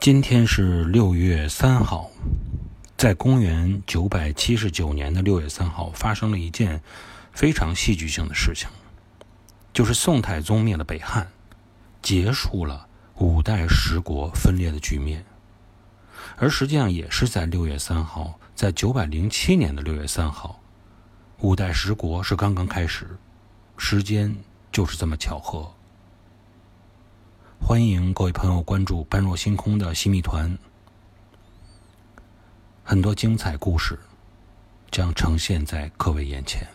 今天是六月三号，在公元九百七十九年的六月三号，发生了一件非常戏剧性的事情，就是宋太宗灭了北汉，结束了五代十国分裂的局面。而实际上也是在六月三号，在九百零七年的六月三号，五代十国是刚刚开始，时间就是这么巧合。欢迎各位朋友关注“般若星空”的新密团，很多精彩故事将呈现在各位眼前。